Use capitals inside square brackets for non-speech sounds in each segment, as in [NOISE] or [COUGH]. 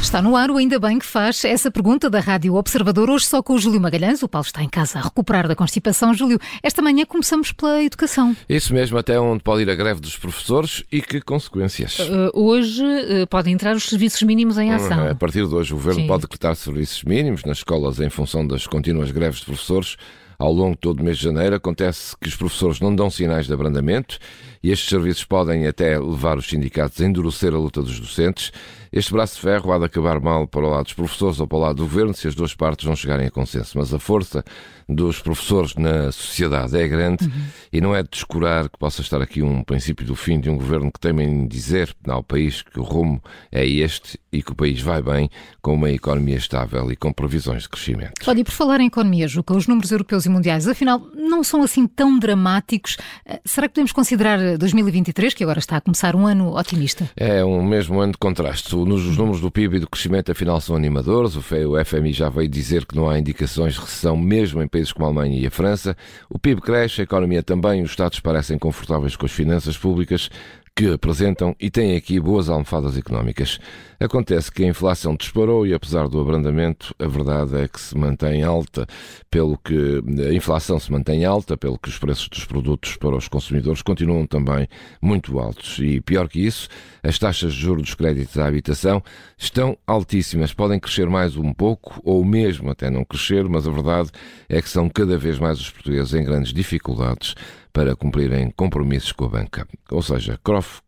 Está no ar o Ainda Bem que faz essa pergunta da Rádio Observador, hoje só com o Júlio Magalhães. O Paulo está em casa a recuperar da constipação. Júlio, esta manhã começamos pela educação. Isso mesmo, até onde pode ir a greve dos professores e que consequências? Uh, hoje uh, podem entrar os serviços mínimos em ação. A partir de hoje, o Governo Sim. pode decretar serviços mínimos nas escolas em função das contínuas greves de professores. Ao longo de todo o mês de janeiro, acontece que os professores não dão sinais de abrandamento e estes serviços podem até levar os sindicatos a endurecer a luta dos docentes. Este braço de ferro há de acabar mal para o lado dos professores ou para o lado do governo se as duas partes não chegarem a consenso. Mas a força dos professores na sociedade é grande Uhum. e não é de descurar que possa estar aqui um princípio do fim de um governo que teme em dizer ao país que o rumo é este e que o país vai bem com uma economia estável e com previsões de crescimento. Olha, e por falar em economia, Juca, os números europeus e mundiais, afinal, não são assim tão dramáticos. Uh, Será que podemos considerar 2023, que agora está a começar, um ano otimista? É um mesmo ano de contraste. Os números do PIB e do crescimento, afinal, são animadores. O FMI já veio dizer que não há indicações de recessão, mesmo em países como a Alemanha e a França. O PIB cresce, a economia também, os Estados parecem confortáveis com as finanças públicas que apresentam e têm aqui boas almofadas económicas. Acontece que a inflação disparou e, apesar do abrandamento, a verdade é que se mantém alta, pelo que a inflação se mantém alta, pelo que os preços dos produtos para os consumidores continuam também muito altos. E pior que isso, as taxas de juros dos créditos à habitação estão altíssimas. Podem crescer mais um pouco, ou mesmo até não crescer, mas a verdade é que são cada vez mais os portugueses em grandes dificuldades para cumprirem compromissos com a banca. Ou seja,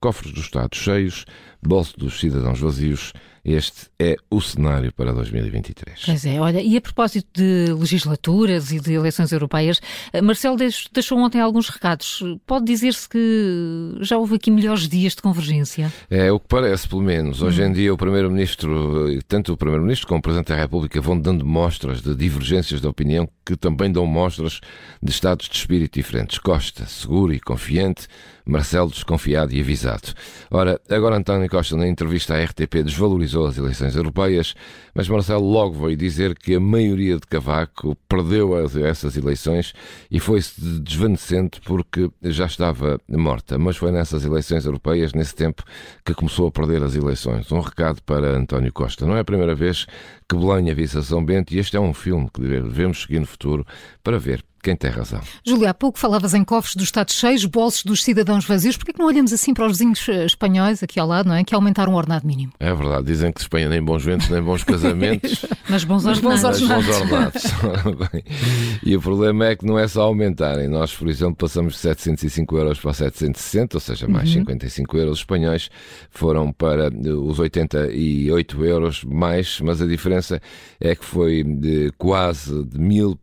cofres do Estado cheios, bolso dos cidadãos vazios. Este é o cenário para 2023. Pois é, olha, e a propósito de legislaturas e de eleições europeias, eh, Marcelo deix- deixou ontem alguns recados. Pode dizer-se que já houve aqui melhores dias de convergência? É o que parece, pelo menos. Hoje em dia, o Primeiro-Ministro, tanto o Primeiro-Ministro como o Presidente da República vão dando mostras de divergências de opinião que também dão mostras de estados de espírito diferentes. Costa, seguro e confiante, Marcelo desconfiado e avisado. Ora, agora António Costa, na entrevista à RTP, desvalorizou as eleições europeias, mas Marcelo logo veio dizer que a maioria de Cavaco perdeu as- essas eleições e foi-se desvanecendo porque já estava morta. Mas foi nessas eleições europeias, nesse tempo, que começou a perder as eleições. Um recado para António Costa. Não é a primeira vez que Belém avisa São Bento e este é um filme que devemos seguir no futuro para ver quem tem razão. Júlio, há pouco falavas em cofres dos Estados cheios, bolsos dos cidadãos vazios. Porquê que não olhamos assim para os vizinhos eh, espanhóis aqui ao lado, não é? Que aumentaram o ordenado mínimo. É verdade, dizem que Espanha nem bons ventos nem bons casamentos. [LAUGHS] Mas bons Mas ordenados. bons ordenados. [LAUGHS] E o problema é que não é só aumentarem. Nós, por exemplo, passamos de 705 euros para 760, ou seja, mais 55 euros. Os espanhóis foram para eh, os 88 euros mais, mas a diferença é que foi de quase de mil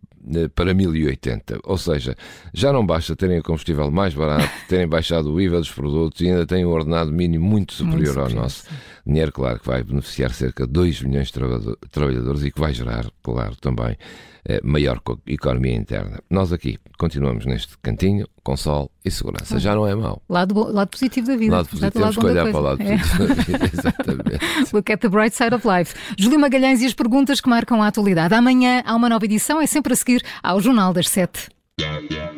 para 1080. Ou seja, já não basta terem o combustível mais barato, terem baixado o IVA dos produtos e ainda têm um ordenado mínimo muito superior ao superior, nosso. Dinheiro, claro, que vai beneficiar cerca de 2 milhões de traba- trabalhadores e que vai gerar, claro, também eh, maior co- economia interna. Nós aqui continuamos neste cantinho, com sol e segurança. Já não é mau. Lado, lado positivo da vida. Lado positivo, da olhar para o lado coisa. É. positivo da vida, [LAUGHS] exatamente. Look at the bright side of life. Júlio Magalhães e as perguntas que marcam a atualidade. Amanhã há uma nova edição, é sempre a seguir ao Jornal das Sete.